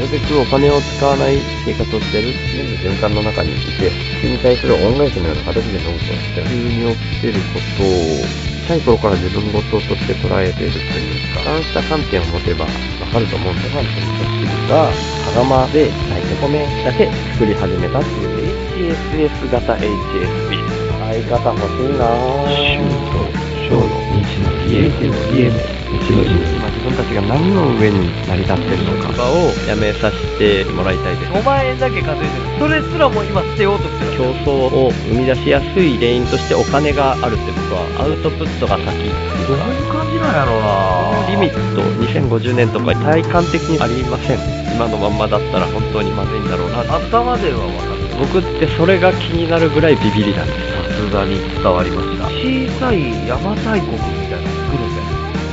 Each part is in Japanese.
るべくお金を使わない生活をしてる全部循環の中にいて、それに対する恩返しのような形でノートをして、急に起きてることを、小さい頃から自分事として捉えているというか、そうした観点を持てばわかると思うんですが、が、羽釜で炊いて米だけ作り始めたっていう HSS 型 HSP。相方欲しいなぁ。小の日の家の家の日の家今自分たちが何の上に成り立ってるのかをやめさせてもらいたいです。5万円だけ稼いでる。それすらも今捨てようとしてる。競争を生み出しやすい原因としてお金があるって僕はアウトプットが先 どうかいう感じなんやろうなリミット2050年とか体感的にありません今のまんまだったら本当にまずいんだろうな頭では分かる僕ってそれが気になるぐらいビビりなんですさすがに伝わりました。小さい邪馬台国みたいなの作るんだよ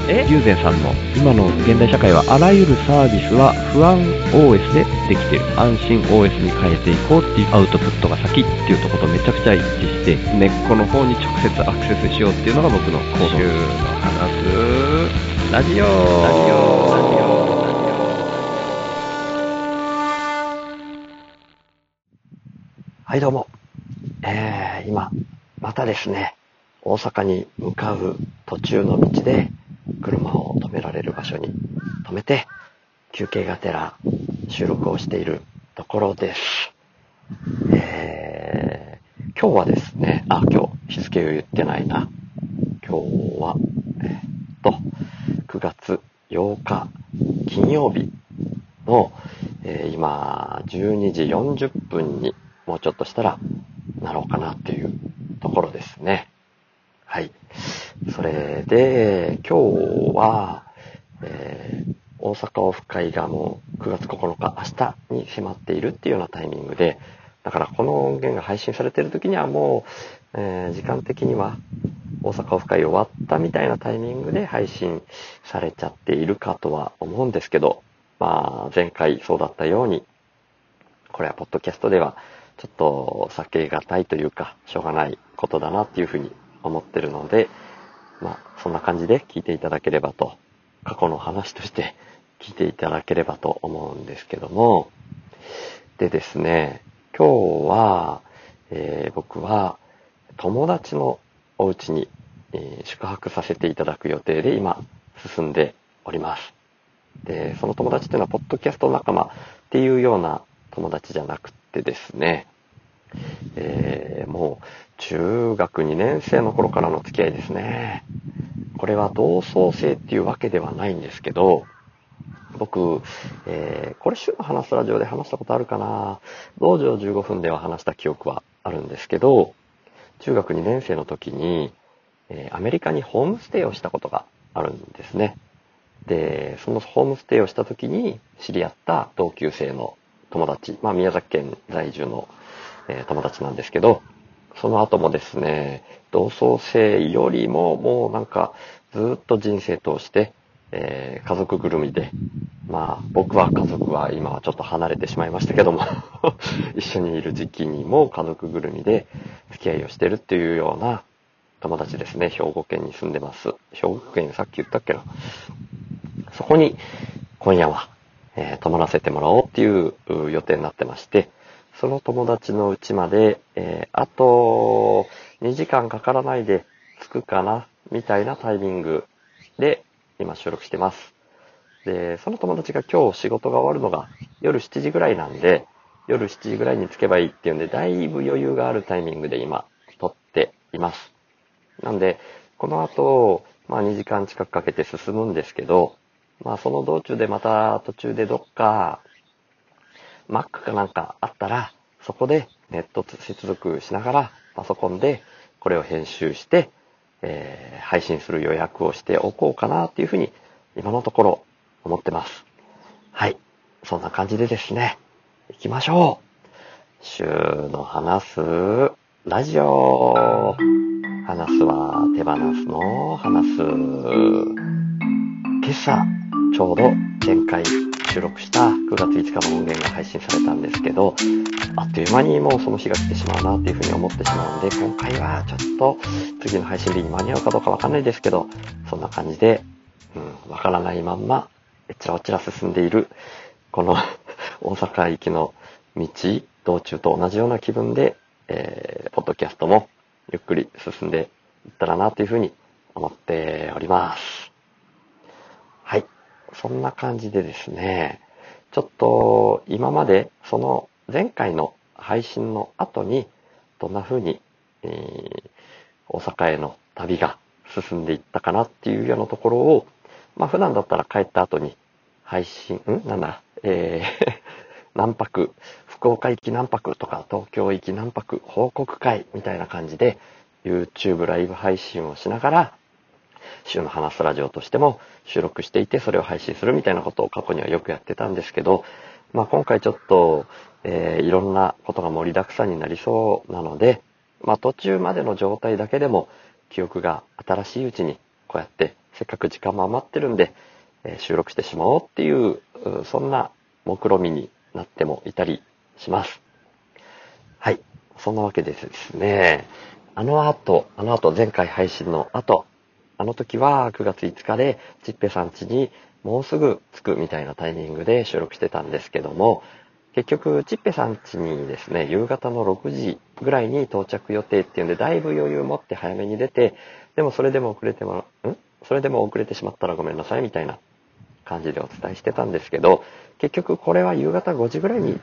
え？友禅さんの今の現代社会はあらゆるサービスは不安 OS でできてる。安心 OS に変えていこうっていうアウトプットが先っていうところとめちゃくちゃ一致して根っこの方に直接アクセスしようっていうのが僕の行動。週の話すラジオラジオ。ラジオはいどうもえー、今またですね大阪に向かう途中の道で車を止められる場所に止めて休憩がてら収録をしているところです。えー、今日はですね、あ、今日日付を言ってないな。今日は、えーっと、9月8日金曜日の、えー今、12時40分にうちょっとしたらなろうかなっていうところですね。はい。それで、今日は、えー大阪オフ会がもう9月9日、明日に迫っているっていうようなタイミングで、だからこの音源が配信されている時にはもう、えー時間的には大阪オフ会終わったみたいなタイミングで配信されちゃっているかとは思うんですけど、まあ前回そうだったように、これはポッドキャストではちょっと避けがたいというか、しょうがないことだなっていうふうに思ってるので、まあそんな感じで聞いていただければと、過去の話として聞いていただければと思うんですけども、でですね、今日は、えー僕は友達のお家に、えー宿泊させていただく予定で今進んでおります。で、その友達っていうのはポッドキャスト仲間っていうような友達じゃなくてですね、えーもう中学2年生の頃からの付き合いですね。これは同窓生っていうわけではないんですけど、僕、えーこれ週の話すラジオで話したことあるかな道場15分では話した記憶はあるんですけど、中学2年生の時に、えーアメリカにホームステイをしたことがあるんですね。で、そのホームステイをした時に知り合った同級生の友達、まあ宮崎県在住の、え友達なんですけど、その後もですね、同窓生よりももうなんかずっと人生通して、えー家族ぐるみで、まあ僕は家族は今はちょっと離れてしまいましたけども、一緒にいる時期にも家族ぐるみで付き合いをしてるっていうような友達ですね。兵庫県に住んでます。兵庫県さっき言ったっけな。そこに今夜は、えー泊まらせてもらおうっていう予定になってまして、その友達の家まで、えーあと2時間かからないで着くかな、みたいなタイミングで今収録してます。で、その友達が今日仕事が終わるのが夜7時ぐらいなんで、夜7時ぐらいに着けばいいっていうんで、だいぶ余裕があるタイミングで今撮っています。なんで、この後、まあ2時間近くかけて進むんですけど、まあその道中でまた途中でどっか Mac かなんかあったら、そこでネット接続しながらパソコンでこれを編集して、えー配信する予約をしておこうかなっていうふうに今のところ思ってます。はい。そんな感じでですね、行きましょう。週の話すラジオ。話すは手放すの話す。今朝、ちょうど前回収録した9月5日の音源が配信されたんですけど、あっという間にもうその日が来てしまうなっていうふうに思ってしまうんで、今回はちょっと次の配信日に間に合うかどうかわかんないですけど、そんな感じで、うん、わからないまんま、えちらおちら進んでいる、この 大阪行きの道、道中と同じような気分で、えー、ポッドキャストもゆっくり進んでいったらなというふうに思っております。はい。そんな感じでですね、ちょっと今までその前回の配信の後にどんな風に、えー大阪への旅が進んでいったかなっていうようなところを、まあ普段だったら帰った後に配信、ん？なんだ、えー、何泊、福岡行き何泊とか東京行き何泊報告会みたいな感じで YouTube ライブ配信をしながら週の話すラジオとしても収録していてそれを配信するみたいなことを過去にはよくやってたんですけど、まあ今回ちょっと、えーいろんなことが盛りだくさんになりそうなので、まあ途中までの状態だけでも記憶が新しいうちにこうやってせっかく時間も余ってるんで、えー収録してしまおうっていう、そんな目論みになってもいたりします。はい。そんなわけでですね、あの後、あの後、前回配信の後、あの時は9月5日で、ちっぺさん家にもうすぐ着くみたいなタイミングで収録してたんですけども、結局、ちっぺさん家にですね、夕方の6時ぐらいに到着予定っていうんで、だいぶ余裕持って早めに出て、でもそれでも遅れても、ん？それでも遅れてしまったらごめんなさいみたいな感じでお伝えしてたんですけど、結局これは夕方5時ぐらいに、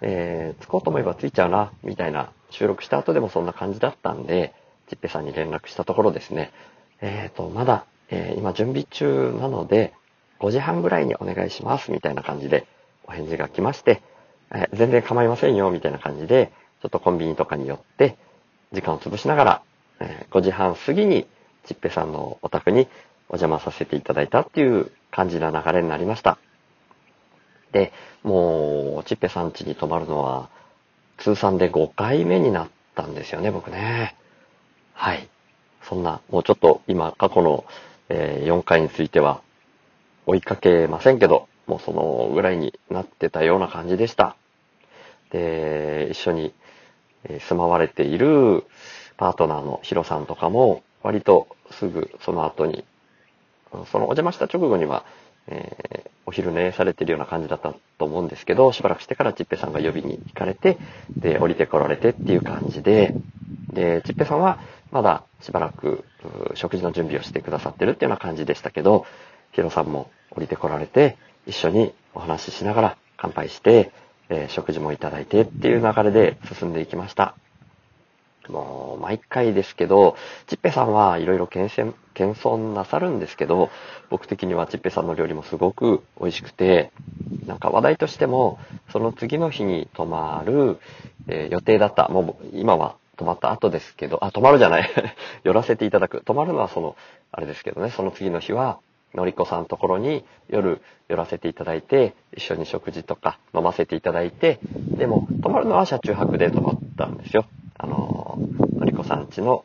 えー着こうと思えば着いちゃうな、みたいな収録した後でもそんな感じだったんで、ちっぺさんに連絡したところですね、えっ、と、まだ、えー今準備中なので、5時半ぐらいにお願いします、みたいな感じでお返事が来まして、えー全然構いませんよ、みたいな感じで、ちょっとコンビニとかに寄って、時間を潰しながら、え5時半過ぎに、ちっぺさんのお宅にお邪魔させていただいたっていう感じな流れになりました。で、もう、ちっぺさん家に泊まるのは、通算で5回目になったんですよね、僕ね。はい。そんな、もうちょっと今、過去の、え4回については、追いかけませんけど、もうそのぐらいになってたような感じでした。で、一緒に住まわれているパートナーのヒロさんとかも、割とすぐその後に、そのお邪魔した直後には、えーお昼寝されてるような感じだったと思うんですけど、しばらくしてからちっぺさんが呼びに行かれて、で、降りてこられてっていう感じで、で、ちっぺさんはまだしばらく食事の準備をしてくださってるっていうような感じでしたけど、ヒロさんも降りてこられて、一緒にお話ししながら乾杯して、えー食事もいただいてっていう流れで進んでいきました。もう、毎回ですけど、ちっぺさんはいろいろ謙遜、なさるんですけど、僕的にはちっぺさんの料理もすごく美味しくて、なんか話題としても、その次の日に泊まる、えー予定だった、もう今は泊まった後ですけど、あ、泊まるじゃない、寄らせていただく。泊まるのはその、あれですけどね、その次の日は、のりこさんのところに夜寄らせていただいて、一緒に食事とか飲ませていただいて、でも泊まるのは車中泊で泊まったんですよ。あの、のりこさん家の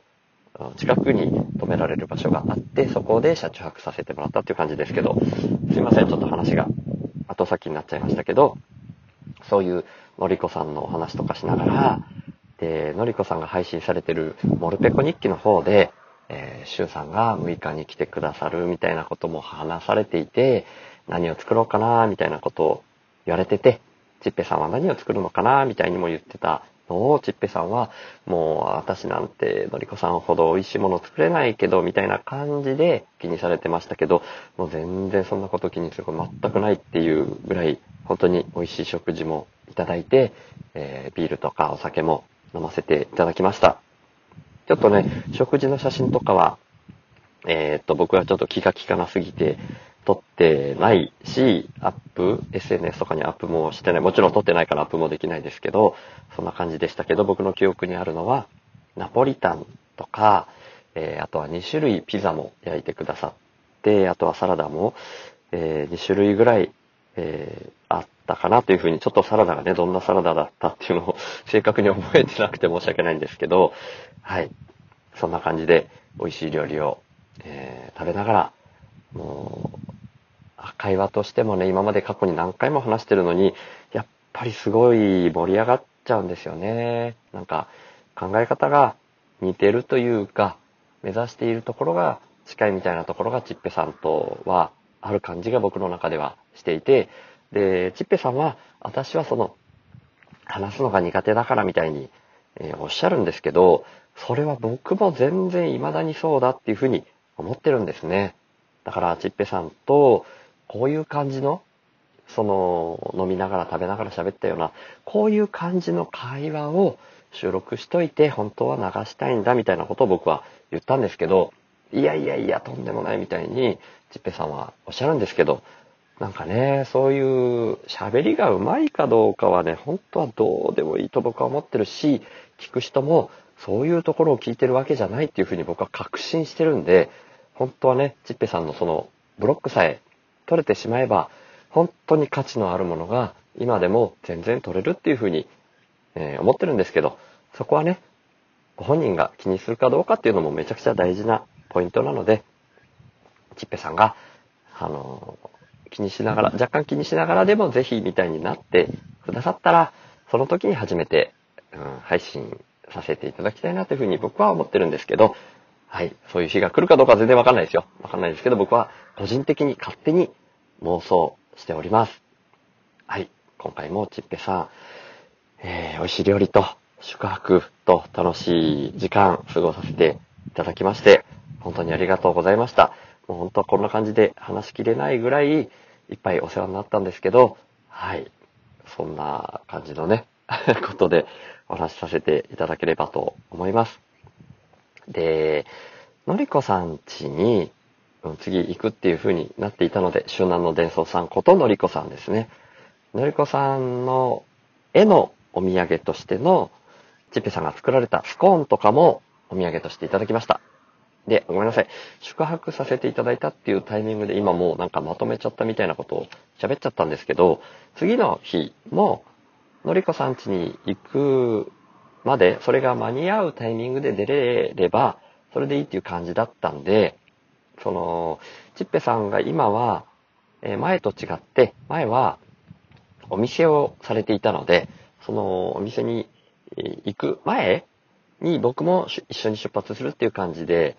近くに止められる場所があって、そこで車中泊させてもらったっていう感じですけど、すいません、ちょっと話が後先になっちゃいましたけど、そういうのりこさんのお話とかしながら、で、のりこさんが配信されてるモルペコ日記の方で、えー、シュウさんが6日に来てくださるみたいなことも話されていて、何を作ろうかなみたいなことを言われてて、ちっぺさんは何を作るのかなみたいにも言ってたのを、ちっぺさんは、もう私なんてのりこさんほど美味しいもの作れないけど、みたいな感じで気にされてましたけど、もう全然そんなこと気にすること全くないっていうぐらい、本当に美味しい食事もいただいて、えービールとかお酒も飲ませていただきました。ちょっとね、食事の写真とかは、えーっと、僕はちょっと気が利かなすぎて、撮ってないし、アップ、SNS とかにアップもしてない。もちろん撮ってないからアップもできないですけど、そんな感じでしたけど、僕の記憶にあるのは、ナポリタンとか、えーあとは2種類ピザも焼いてくださって、あとはサラダも、え2種類ぐらい、えーあったかなというふうに、ちょっとサラダがね、どんなサラダだったっていうのを 正確に覚えてなくて申し訳ないんですけど、はい。そんな感じで美味しい料理を、えー食べながら、もう、会話としてもね、今まで過去に何回も話してるのに、やっぱりすごい盛り上がっちゃうんですよね。なんか、考え方が似てるというか、目指しているところが近いみたいなところがチッペさんとはある感じが僕の中ではしていて、で、チッペさんは、私はその、話すのが苦手だからみたいに、えーおっしゃるんですけど、それは僕も全然未だにそうだっていうふうに思ってるんですね。だから、チッペさんと、こういう感じの、その、飲みながら食べながら喋ったような、こういう感じの会話を収録しといて、本当は流したいんだみたいなことを僕は言ったんですけど、いやいやいや、とんでもないみたいに、チッペさんはおっしゃるんですけど、なんかね、そういう喋りがうまいかどうかはね、本当はどうでもいいと僕は思ってるし、聞く人もそういうところを聞いてるわけじゃないっていうふうに僕は確信してるんで、本当はね、チッペさんのそのブロックさえ取れてしまえば、本当に価値のあるものが今でも全然取れるっていうふうに、えー思ってるんですけど、そこはね、ご本人が気にするかどうかっていうのもめちゃくちゃ大事なポイントなので、チッペさんが、あの気にしながら、若干気にしながらでもぜひみたいになってくださったら、その時に初めて、うん、配信させていただきたいなというふうに僕は思ってるんですけど、はい、そういう日が来るかどうかは全然わかんないですよ。わかんないですけど、僕は個人的に勝手に妄想しております。はい、今回もチッペさん、えー、美味しい料理と宿泊と楽しい時間過ごさせていただきまして、本当にありがとうございました。もう本当はこんな感じで話しきれないぐらいいっぱいお世話になったんですけど、はい。そんな感じのね、ことでお話しさせていただければと思います。で、のりこさん家に、次行くっていう風になっていたので、周南の伝送さんことのりこさんですね。のりこさんの絵のお土産としての、チッペさんが作られたスコーンとかもお土産としていただきました。で、ごめんなさい。宿泊させていただいたっていうタイミングで今もうなんかまとめちゃったみたいなことを喋っちゃったんですけど、次の日も、のりこさん家に行くまで、それが間に合うタイミングで出れれば、それでいいっていう感じだったんで、その、ちっぺさんが今は、え前と違って、前はお店をされていたので、そのお店に行く前に僕も一緒に出発するっていう感じで、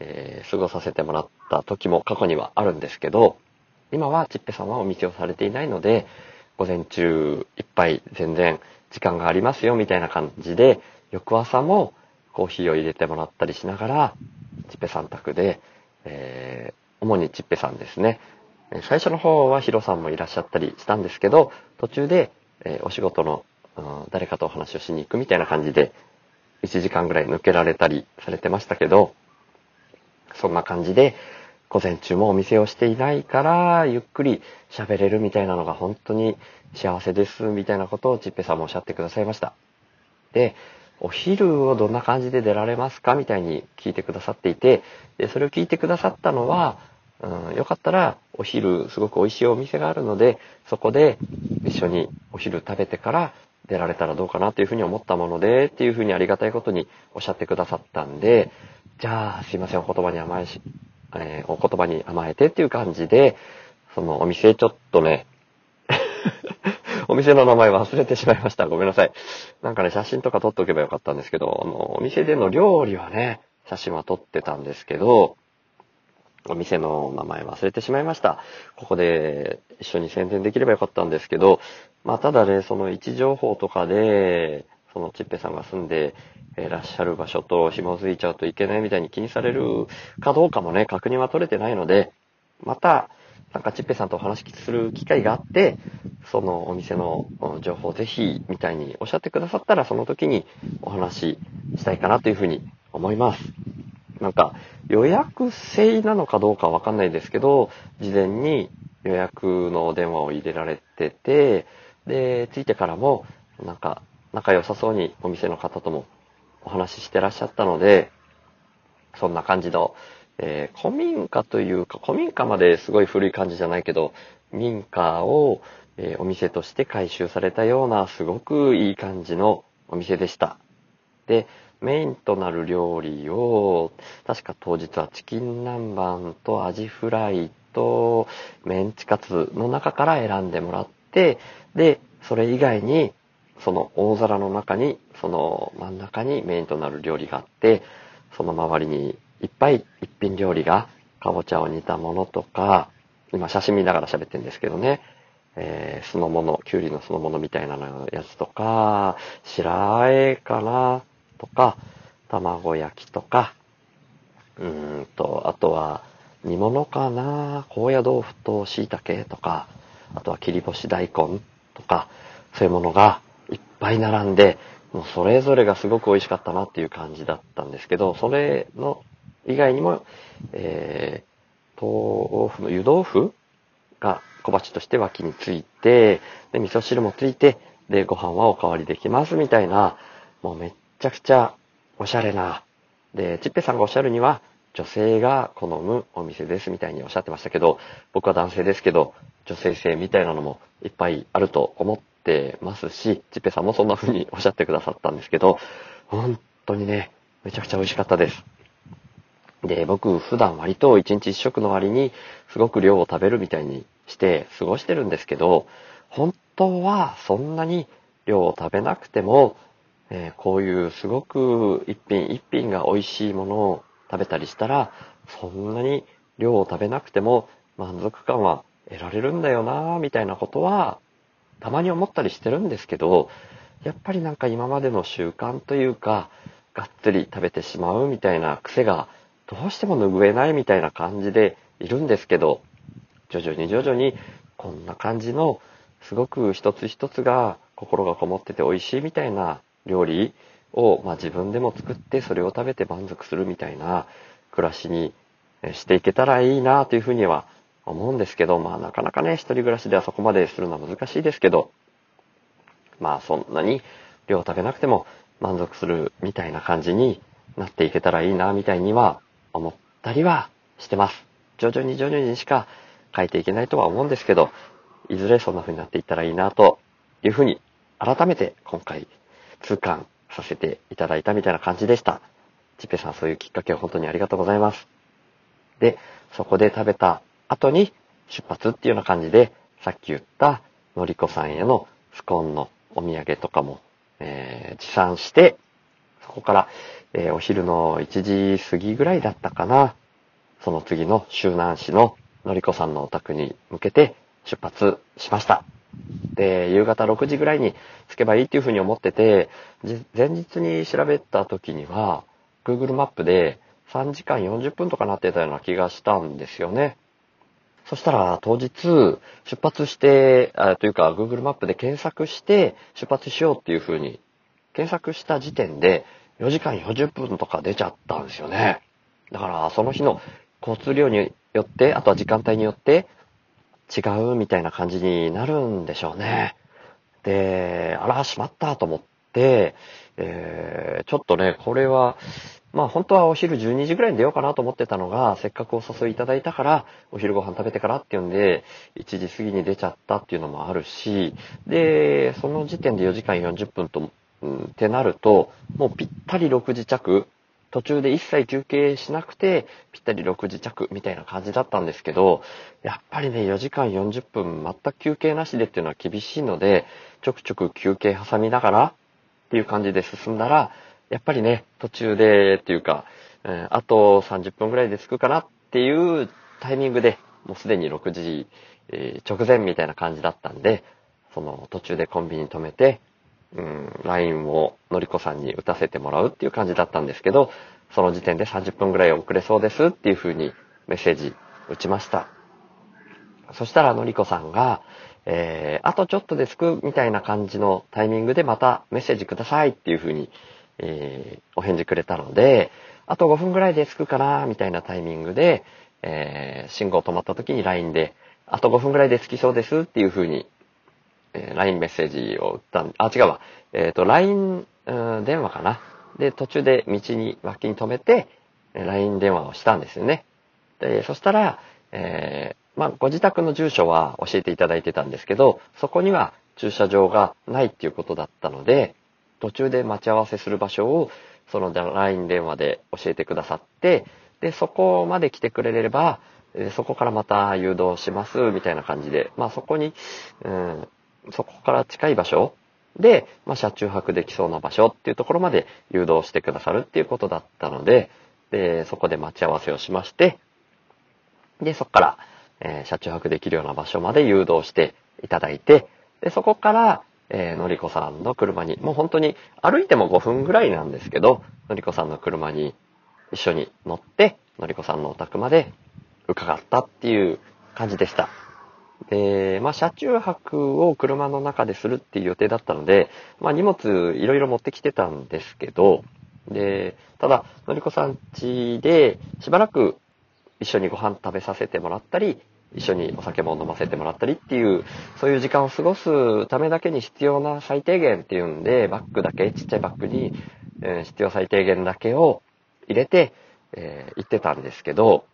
えー過ごさせてもらった時も過去にはあるんですけど、今はちっぺさんはお店をされていないので、午前中いっぱい全然時間がありますよみたいな感じで、翌朝もコーヒーを入れてもらったりしながら、ちっぺさん宅で、えー主にちっぺさんですね。最初の方はヒロさんもいらっしゃったりしたんですけど、途中で、えーお仕事の、うん誰かとお話をしに行くみたいな感じで、1時間ぐらい抜けられたりされてましたけど、そんな感じで、午前中もお店をしていないから、ゆっくり喋れるみたいなのが本当に幸せです、みたいなことをちっぺさんもおっしゃってくださいました。で、お昼をどんな感じで出られますかみたいに聞いてくださっていて、で、それを聞いてくださったのは、うん、よかったらお昼すごく美味しいお店があるので、そこで一緒にお昼食べてから出られたらどうかなというふうに思ったもので、っていうふうにありがたいことにおっしゃってくださったんで、じゃあすいません、お言葉に甘えし、えーお言葉に甘えてっていう感じで、そのお店ちょっとね、お店の名前忘れてしまいました。ごめんなさい。なんかね、写真とか撮っておけばよかったんですけど、あの、お店での料理はね、写真は撮ってたんですけど、お店の名前忘れてしまいました。ここで一緒に宣伝できればよかったんですけど、まあただね、その位置情報とかで、そのちっぺさんが住んでいらっしゃる場所と紐づいちゃうといけないみたいに気にされるかどうかもね、確認は取れてないので、また、なんかちっぺさんとお話しする機会があって、そのお店のうん情報をぜひみたいにおっしゃってくださったら、その時にお話ししたいかなというふうに思います。なんか予約制なのかどうかわかんないですけど、事前に予約のお電話を入れられてて、で、着いてからも、なんか仲良さそうにお店の方ともお話ししてらっしゃったので、そんな感じの、えー古民家というか、古民家まですごい古い感じじゃないけど、民家をえーお店として改修されたようなすごくいい感じのお店でした。で、メインとなる料理を、確か当日はチキン南蛮とアジフライとメンチカツの中から選んでもらって、で、それ以外に、その大皿の中に、その真ん中にメインとなる料理があって、その周りにいっぱい一品料理が、かぼちゃを煮たものとか、今写真見ながら喋ってるんですけどね、えー酢の物、きゅうりの酢の物みたいなのやつとか、白あえかなとか、卵焼きとか、うんと、あとは煮物かな高野豆腐と椎茸とか、あとは切り干し大根とか、そういうものがぱい並んで、もうそれぞれがすごく美味しかったなっていう感じだったんですけど、それの以外にも、えー、豆腐の湯豆腐が小鉢として脇について、で、味噌汁もついて、で、ご飯はおかわりできますみたいな、もうめっちゃくちゃおしゃれな、で、ちっぺさんがおっしゃるには、女性が好むお店ですみたいにおっしゃってましたけど、僕は男性ですけど、女性性みたいなのもいっぱいあると思ってますし、ちっぺさんもそんな風におっしゃってくださったんですけど、本当にね、めちゃくちゃ美味しかったです。で、僕普段割と一日一食の割にすごく量を食べるみたいにして過ごしてるんですけど、本当はそんなに量を食べなくても、えーこういうすごく一品一品が美味しいものを食べたりしたら、そんなに量を食べなくても満足感は得られるんだよなみたいなことは、たまに思ったりしてるんですけど、やっぱりなんか今までの習慣というか、がっつり食べてしまうみたいな癖がどうしても拭えないみたいな感じでいるんですけど、徐々に徐々にこんな感じのすごく一つ一つが心がこもってて美味しいみたいな料理を、まあ、自分でも作ってそれを食べて満足するみたいな暮らしにしていけたらいいなというふうには思うんですけど、まあなかなかね、一人暮らしではそこまでするのは難しいですけど、まあそんなに量を食べなくても満足するみたいな感じになっていけたらいいなみたいには思ったりはしてます。徐々に徐々にしか変えていけないとは思うんですけど、いずれそんな風になっていったらいいなというふうに改めて今回痛感させていただいたみたいな感じでした。ちっぺさんそういうきっかけを本当にありがとうございます。で、そこで食べた後に出発っていうような感じで、さっき言ったのりこさんへのスコーンのお土産とかも、えー持参して、そこから、えーお昼の1時過ぎぐらいだったかな。その次の周南市ののりこさんのお宅に向けて出発しました。で、夕方6時ぐらいに着けばいいっていうふうに思ってて、前日に調べた時には、Google マップで3時間40分とかなってたような気がしたんですよね。そしたら当日出発して、あというか Google マップで検索して出発しようっていうふうに検索した時点で4時間40分とか出ちゃったんですよね。だからその日の交通量によって、あとは時間帯によって違うみたいな感じになるんでしょうね。で、あら、しまったと思って、えーちょっとね、これは、まあ本当はお昼12時ぐらいに出ようかなと思ってたのが、せっかくお誘いいただいたから、お昼ご飯食べてからっていうんで、1時過ぎに出ちゃったっていうのもあるし、で、その時点で4時間40分と、うん、ってなると、もうぴったり6時着、途中で一切休憩しなくて、ぴったり6時着みたいな感じだったんですけど、やっぱりね、4時間40分全く休憩なしでっていうのは厳しいので、ちょくちょく休憩挟みながらっていう感じで進んだら、やっぱりね、途中でっていうか、えあと30分ぐらいで着くかなっていうタイミングで、もうすでに6時、直前みたいな感じだったんで、その途中でコンビニ止めて、うん、LINE をのりこさんに打たせてもらうっていう感じだったんですけど、その時点で30分ぐらい遅れそうですっていう風にメッセージ打ちました。そしたらのりこさんが、えー、あとちょっとで着くみたいな感じのタイミングでまたメッセージくださいっていう風に、えー、お返事くれたので、あと5分ぐらいで着くかなみたいなタイミングで、えー、信号止まった時に LINE で、あと5分ぐらいで着きそうですっていう風にえー LINE メッセージを打ったん、あ、違うわ。えっ、と、LINE、電話かな。で、途中で道に、脇に止めて、LINE 電話をしたんですよね。で、そしたら、えーまあ、ご自宅の住所は教えていただいてたんですけど、そこには駐車場がないっていうことだったので、途中で待ち合わせする場所を、その LINE 電話で教えてくださって、で、そこまで来てくれれば、そこからまた誘導します、みたいな感じで、まあそこに、うん、そこから近い場所で、まあ車中泊できそうな場所っていうところまで誘導してくださるっていうことだったので、で、そこで待ち合わせをしまして、で、そこから、えー車中泊できるような場所まで誘導していただいて、で、そこから、えーのりこさんの車に、もう本当に歩いても5分ぐらいなんですけど、のりこさんの車に一緒に乗って、のりこさんのお宅まで伺ったっていう感じでした。で、まあ、車中泊を車の中でするっていう予定だったので、まあ、荷物いろいろ持ってきてたんですけど、で、ただ、のりこさん家でしばらく一緒にご飯食べさせてもらったり、一緒にお酒も飲ませてもらったりっていう、そういう時間を過ごすためだけに必要な最低限っていうんで、バッグだけ、ちっちゃいバッグに、え必要最低限だけを入れて、えー行ってたんですけど、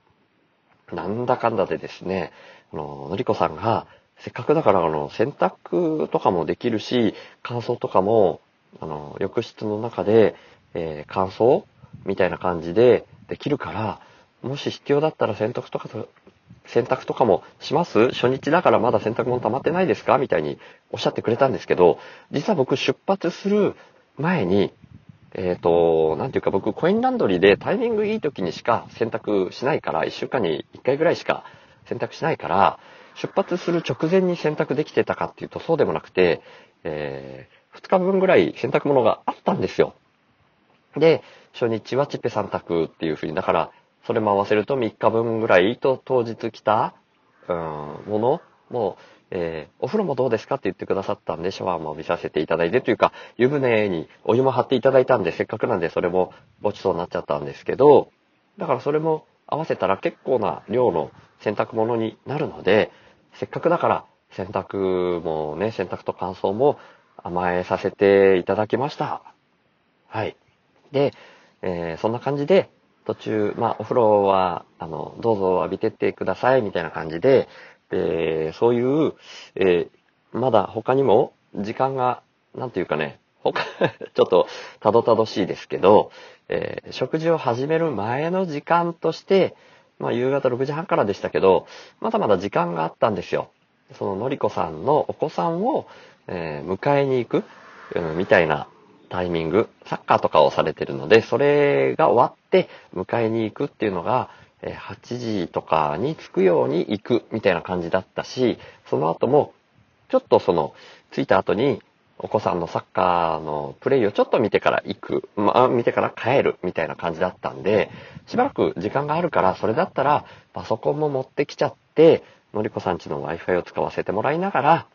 なんだかんだでですね、あの、のりこさんが、せっかくだから、あの、洗濯とかもできるし、乾燥とかも、あの、浴室の中で、えー乾燥みたいな感じでできるから、もし必要だったら洗濯とかと、洗濯とかもします？初日だからまだ洗濯物溜まってないですか？みたいにおっしゃってくれたんですけど、実は僕出発する前に、えっ、と、なんていうか僕コインランドリーでタイミングいい時にしか洗濯しないから、1週間に1回ぐらいしか洗濯しないから、出発する直前に洗濯できてたかっていうとそうでもなくて、え2日分ぐらい洗濯物があったんですよ。で、初日はチッペ3択っていう風に、だから、それも合わせると3日分ぐらいと当日来た、うん、ものも、えーお風呂もどうですかって言ってくださったんで、シャワーも浴びさせていただいてというか、湯船にお湯も張っていただいたんで、せっかくなんでそれもごちそうになっちゃったんですけど、だからそれも合わせたら結構な量の洗濯物になるので、せっかくだから洗濯もね、洗濯と乾燥も甘えさせていただきました。はい。で、えーそんな感じで、途中、まあ、お風呂は、あの、どうぞ浴びてってください、みたいな感じで、で、そういう、えーまだ他にも、時間が、なんていうかね、他、ちょっと、たどたどしいですけど、えー食事を始める前の時間として、まあ、夕方6時半からでしたけど、まだまだ時間があったんですよ。そののりこさんのお子さんを、えー迎えに行く、うんみたいなタイミング、サッカーとかをされてるので、それが終わって迎えに行くっていうのが、8時とかに着くように行くみたいな感じだったし、その後も、ちょっとその、着いた後に、お子さんのサッカーのプレイをちょっと見てから行く、まあ、見てから帰るみたいな感じだったんで、しばらく時間があるから、それだったら、パソコンも持ってきちゃって、のりこさんちの Wi-Fi を使わせてもらいながら、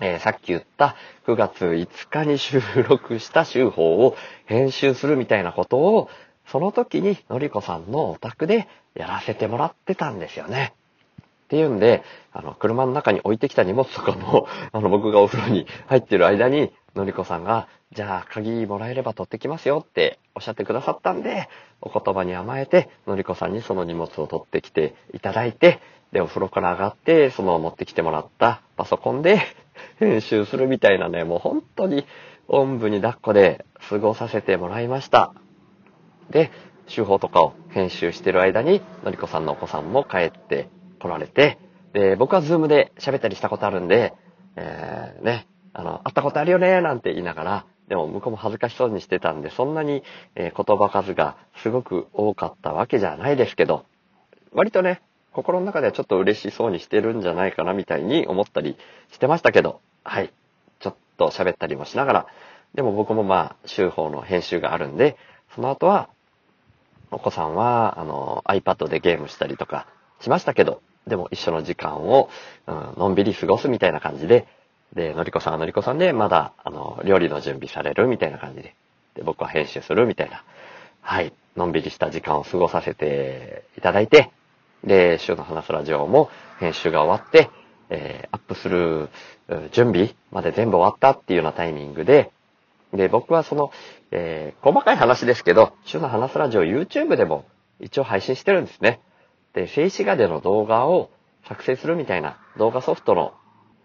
えーさっき言った9月5日に収録した週報を編集するみたいなことを、その時にのりこさんのお宅でやらせてもらってたんですよね。っていうんで、あの、車の中に置いてきた荷物とかも、あの、僕がお風呂に入ってる間に、のりこさんが、じゃあ、鍵もらえれば取ってきますよっておっしゃってくださったんで、お言葉に甘えて、のりこさんにその荷物を取ってきていただいて、で、お風呂から上がって、その持ってきてもらったパソコンで 編集するみたいなね、もう本当に、おんぶに抱っこで過ごさせてもらいました。で、手法とかを編集してる間に、のりこさんのお子さんも帰って来られて、で、僕はズームで喋ったりしたことあるんで、えー、ね、あの、会ったことあるよね、なんて言いながら、でも向こうも恥ずかしそうにしてたんで、そんなに、え言葉数がすごく多かったわけじゃないですけど、割とね、心の中ではちょっと嬉しそうにしてるんじゃないかなみたいに思ったりしてましたけど、はい。ちょっと喋ったりもしながら、でも僕もまあ、週報の編集があるんで、その後は、お子さんは、あの、iPad でゲームしたりとかしましたけど、でも一緒の時間を、うん、のんびり過ごすみたいな感じで、で、のりこさんはのりこさんで、まだ、あの、料理の準備されるみたいな感じで、で、僕は編集するみたいな、はい、のんびりした時間を過ごさせていただいて、で、週の話すラジオも編集が終わって、えーアップする準備まで全部終わったっていうようなタイミングで、で、僕はその、えー細かい話ですけど、週の話すラジオ YouTube でも一応配信してるんですね。で、静止画での動画を作成するみたいな動画ソフトの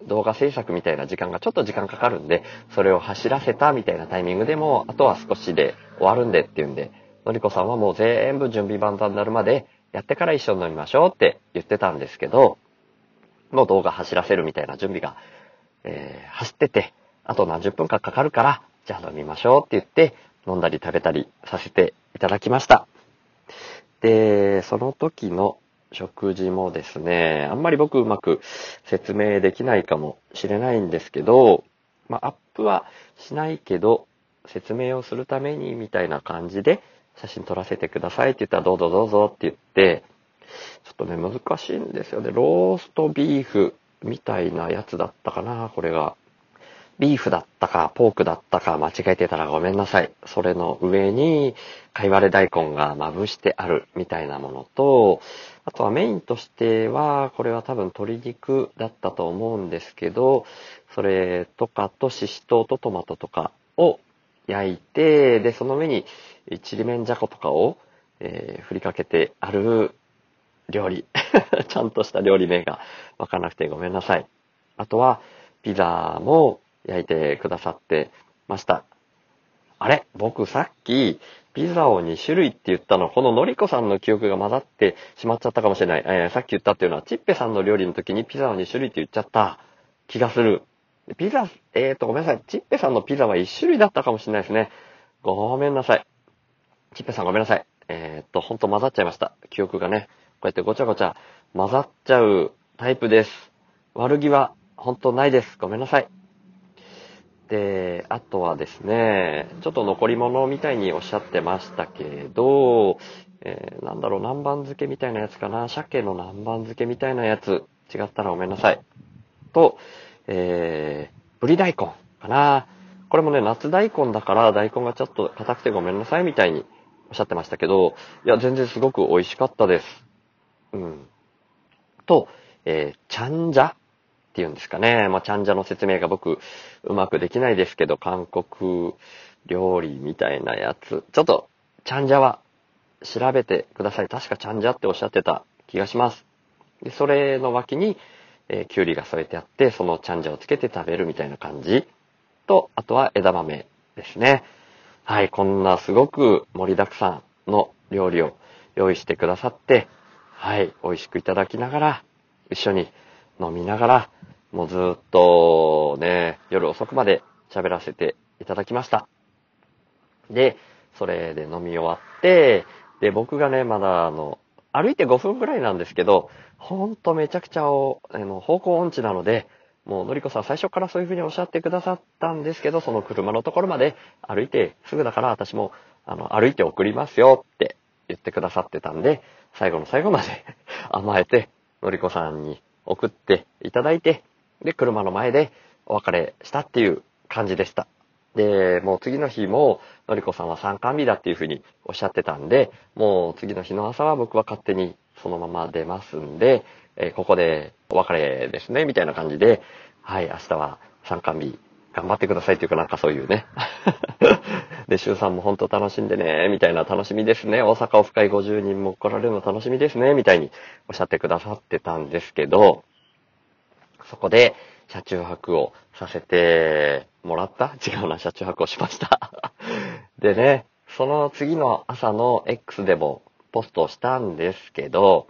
動画制作みたいな時間がちょっと時間かかるんで、それを走らせたみたいなタイミングでも、あとは少しで終わるんでっていうんで、のりこさんはもう全部準備万端になるまでやってから一緒に飲みましょうって言ってたんですけど、もう動画走らせるみたいな準備が、えー、走ってて、あと何十分かかかるから、じゃあ飲みましょうって言って、飲んだり食べたりさせていただきました。で、その時の食事もですね、あんまり僕うまく説明できないかもしれないんですけど、まあ、アップはしないけど、説明をするためにみたいな感じで写真撮らせてくださいって言ったらどうぞどうぞって言って、ちょっとね、難しいんですよね。ローストビーフみたいなやつだったかな、これが。ビーフだったか、ポークだったか、間違えてたらごめんなさい。それの上に、貝割れ大根がまぶしてあるみたいなものと、あとはメインとしては、これは多分鶏肉だったと思うんですけど、それとかとシシトウとトマトとかを焼いて、で、その上にちりめんじゃことかを、えー振りかけてある料理。ちゃんとした料理名がわからなくてごめんなさい。あとは、ピザも焼いてくださってました。あれ？僕さっき、ピザを2種類って言ったの、こののりこさんの記憶が混ざってしまっちゃったかもしれない。えーさっき言ったっていうのは、チッペさんの料理の時にピザを2種類って言っちゃった気がする。ピザ、えーと、ごめんなさい。チッペさんのピザは1種類だったかもしれないですね。ごめんなさい。チッペさんごめんなさい。えーっと、ほんと混ざっちゃいました。記憶がね。こうやってごちゃごちゃ混ざっちゃうタイプです。悪気は本当ないです。ごめんなさい。で、あとはですね、ちょっと残り物みたいにおっしゃってましたけど、えーなんだろう、南蛮漬けみたいなやつかな。鮭の南蛮漬けみたいなやつ。違ったらごめんなさい。と、えー、ぶり大根かな。これもね、夏大根だから大根がちょっと硬くてごめんなさいみたいにおっしゃってましたけど、いや、全然すごく美味しかったです。うん。と、えー、ちゃんじゃていうんですかね。まあ、ちゃんじゃの説明が僕、うまくできないですけど、韓国料理みたいなやつ。ちょっと、ちゃんじゃは調べてください。確かちゃんじゃっておっしゃってた気がします。で、それの脇に、えー、きゅうりが添えてあって、そのちゃんじゃをつけて食べるみたいな感じ。と、あとは枝豆ですね。はい、こんなすごく盛りだくさんの料理を用意してくださって、はい、美味しくいただきながら、一緒に飲みながら、もうずっとね、夜遅くまで喋らせていただきました。で、それで飲み終わって、で、僕がね、まだあの、歩いて5分ぐらいなんですけど、ほんとめちゃくちゃおあの方向音痴なので、もうのりこさん最初からそういうふうにおっしゃってくださったんですけど、その車のところまで歩いてすぐだから私もあの歩いて送りますよって言ってくださってたんで、最後の最後まで 甘えて、のりこさんに送っていただいて、で、車の前でお別れしたっていう感じでした。で、もう次の日も、のりこさんは参観日だっていうふうにおっしゃってたんで、もう次の日の朝は僕は勝手にそのまま出ますんで、えーここでお別れですね、みたいな感じで、はい、明日は参観日頑張ってくださいっていうかなんかそういうね。で、週さんも本当楽しんでね、みたいな楽しみですね。大阪オフ会50人も来られるの楽しみですね、みたいにおっしゃってくださってたんですけど、そこで車中泊をさせてもらった違うな、車中泊をしました。でね、その次の朝の X でもポストをしたんですけど、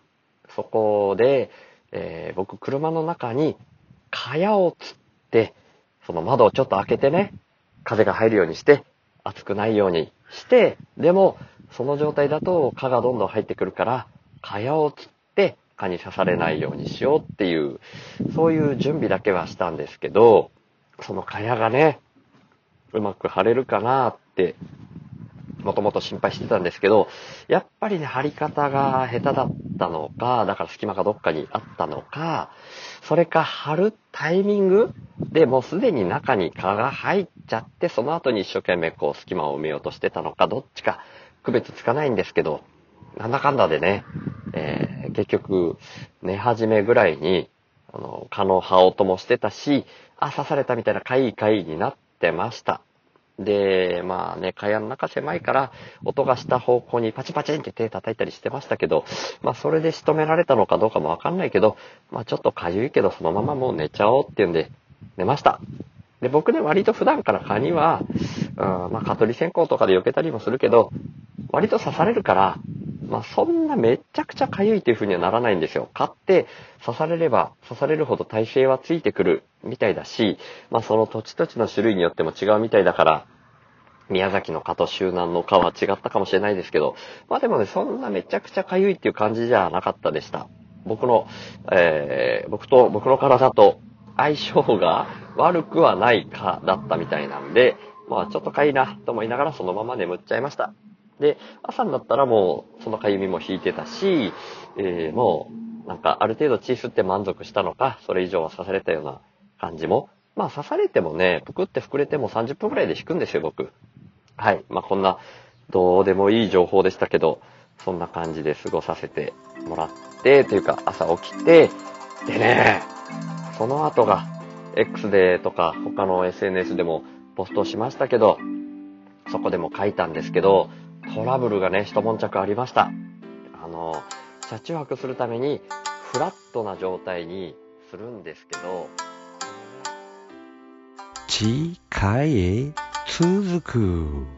そこで、えー僕車の中に蚊帳をつって、その窓をちょっと開けてね、風が入るようにして、熱くないようにして、でも、その状態だと蚊がどんどん入ってくるから、蚊帳を釣って蚊に刺されないようにしようっていう、そういう準備だけはしたんですけど、その蚊帳がね、うまく貼れるかなって、もともと心配してたんですけど、やっぱりね、貼り方が下手だったのか、だから隙間がどっかにあったのか、それか貼るタイミングでもうすでに中に蚊が入っちゃって、その後に一生懸命こう隙間を埋めようとしてたのか、どっちか区別つかないんですけど、なんだかんだでね、えー結局、寝始めぐらいに、あの、蚊の葉音もしてたし、あ、刺されたみたいなかいかいになってました。で、まあね、蚊帳の中狭いから、音がした方向にパチパチンって手叩いたりしてましたけど、まあそれで仕留められたのかどうかもわかんないけど、まあちょっとかゆいけどそのままもう寝ちゃおうっていうんで、寝ました。で、僕ね、割と普段から蚊には、うん、まあ蚊取り線香とかで避けたりもするけど、割と刺されるから、まあそんなめちゃくちゃかゆいっていう風にはならないんですよ。蚊って刺されれば刺されるほど耐性はついてくるみたいだし、まあその土地土地の種類によっても違うみたいだから、宮崎の蚊と周南の蚊は違ったかもしれないですけど、まあでもね、そんなめちゃくちゃかゆいっていう感じじゃなかったでした。僕の、えー、僕と、僕の体と相性が悪くはない蚊だったみたいなんで、まあちょっとかゆいなと思いながらそのまま眠っちゃいました。で、朝になったらもうそのかゆみも引いてたし、えー、もうなんかある程度血吸って満足したのか、それ以上は刺されたような感じも。まあ刺されてもね、ぷくって膨れても30分くらいで引くんですよ、僕。はい。まあ、こんな、どうでもいい情報でしたけど、そんな感じで過ごさせてもらって、というか、朝起きて、でね、その後が、X でとか、他の SNS でもポストしましたけど、そこでも書いたんですけど、トラブルがね、一悶着ありました。あの、車中泊するために、フラットな状態にするんですけど、次回へ続く。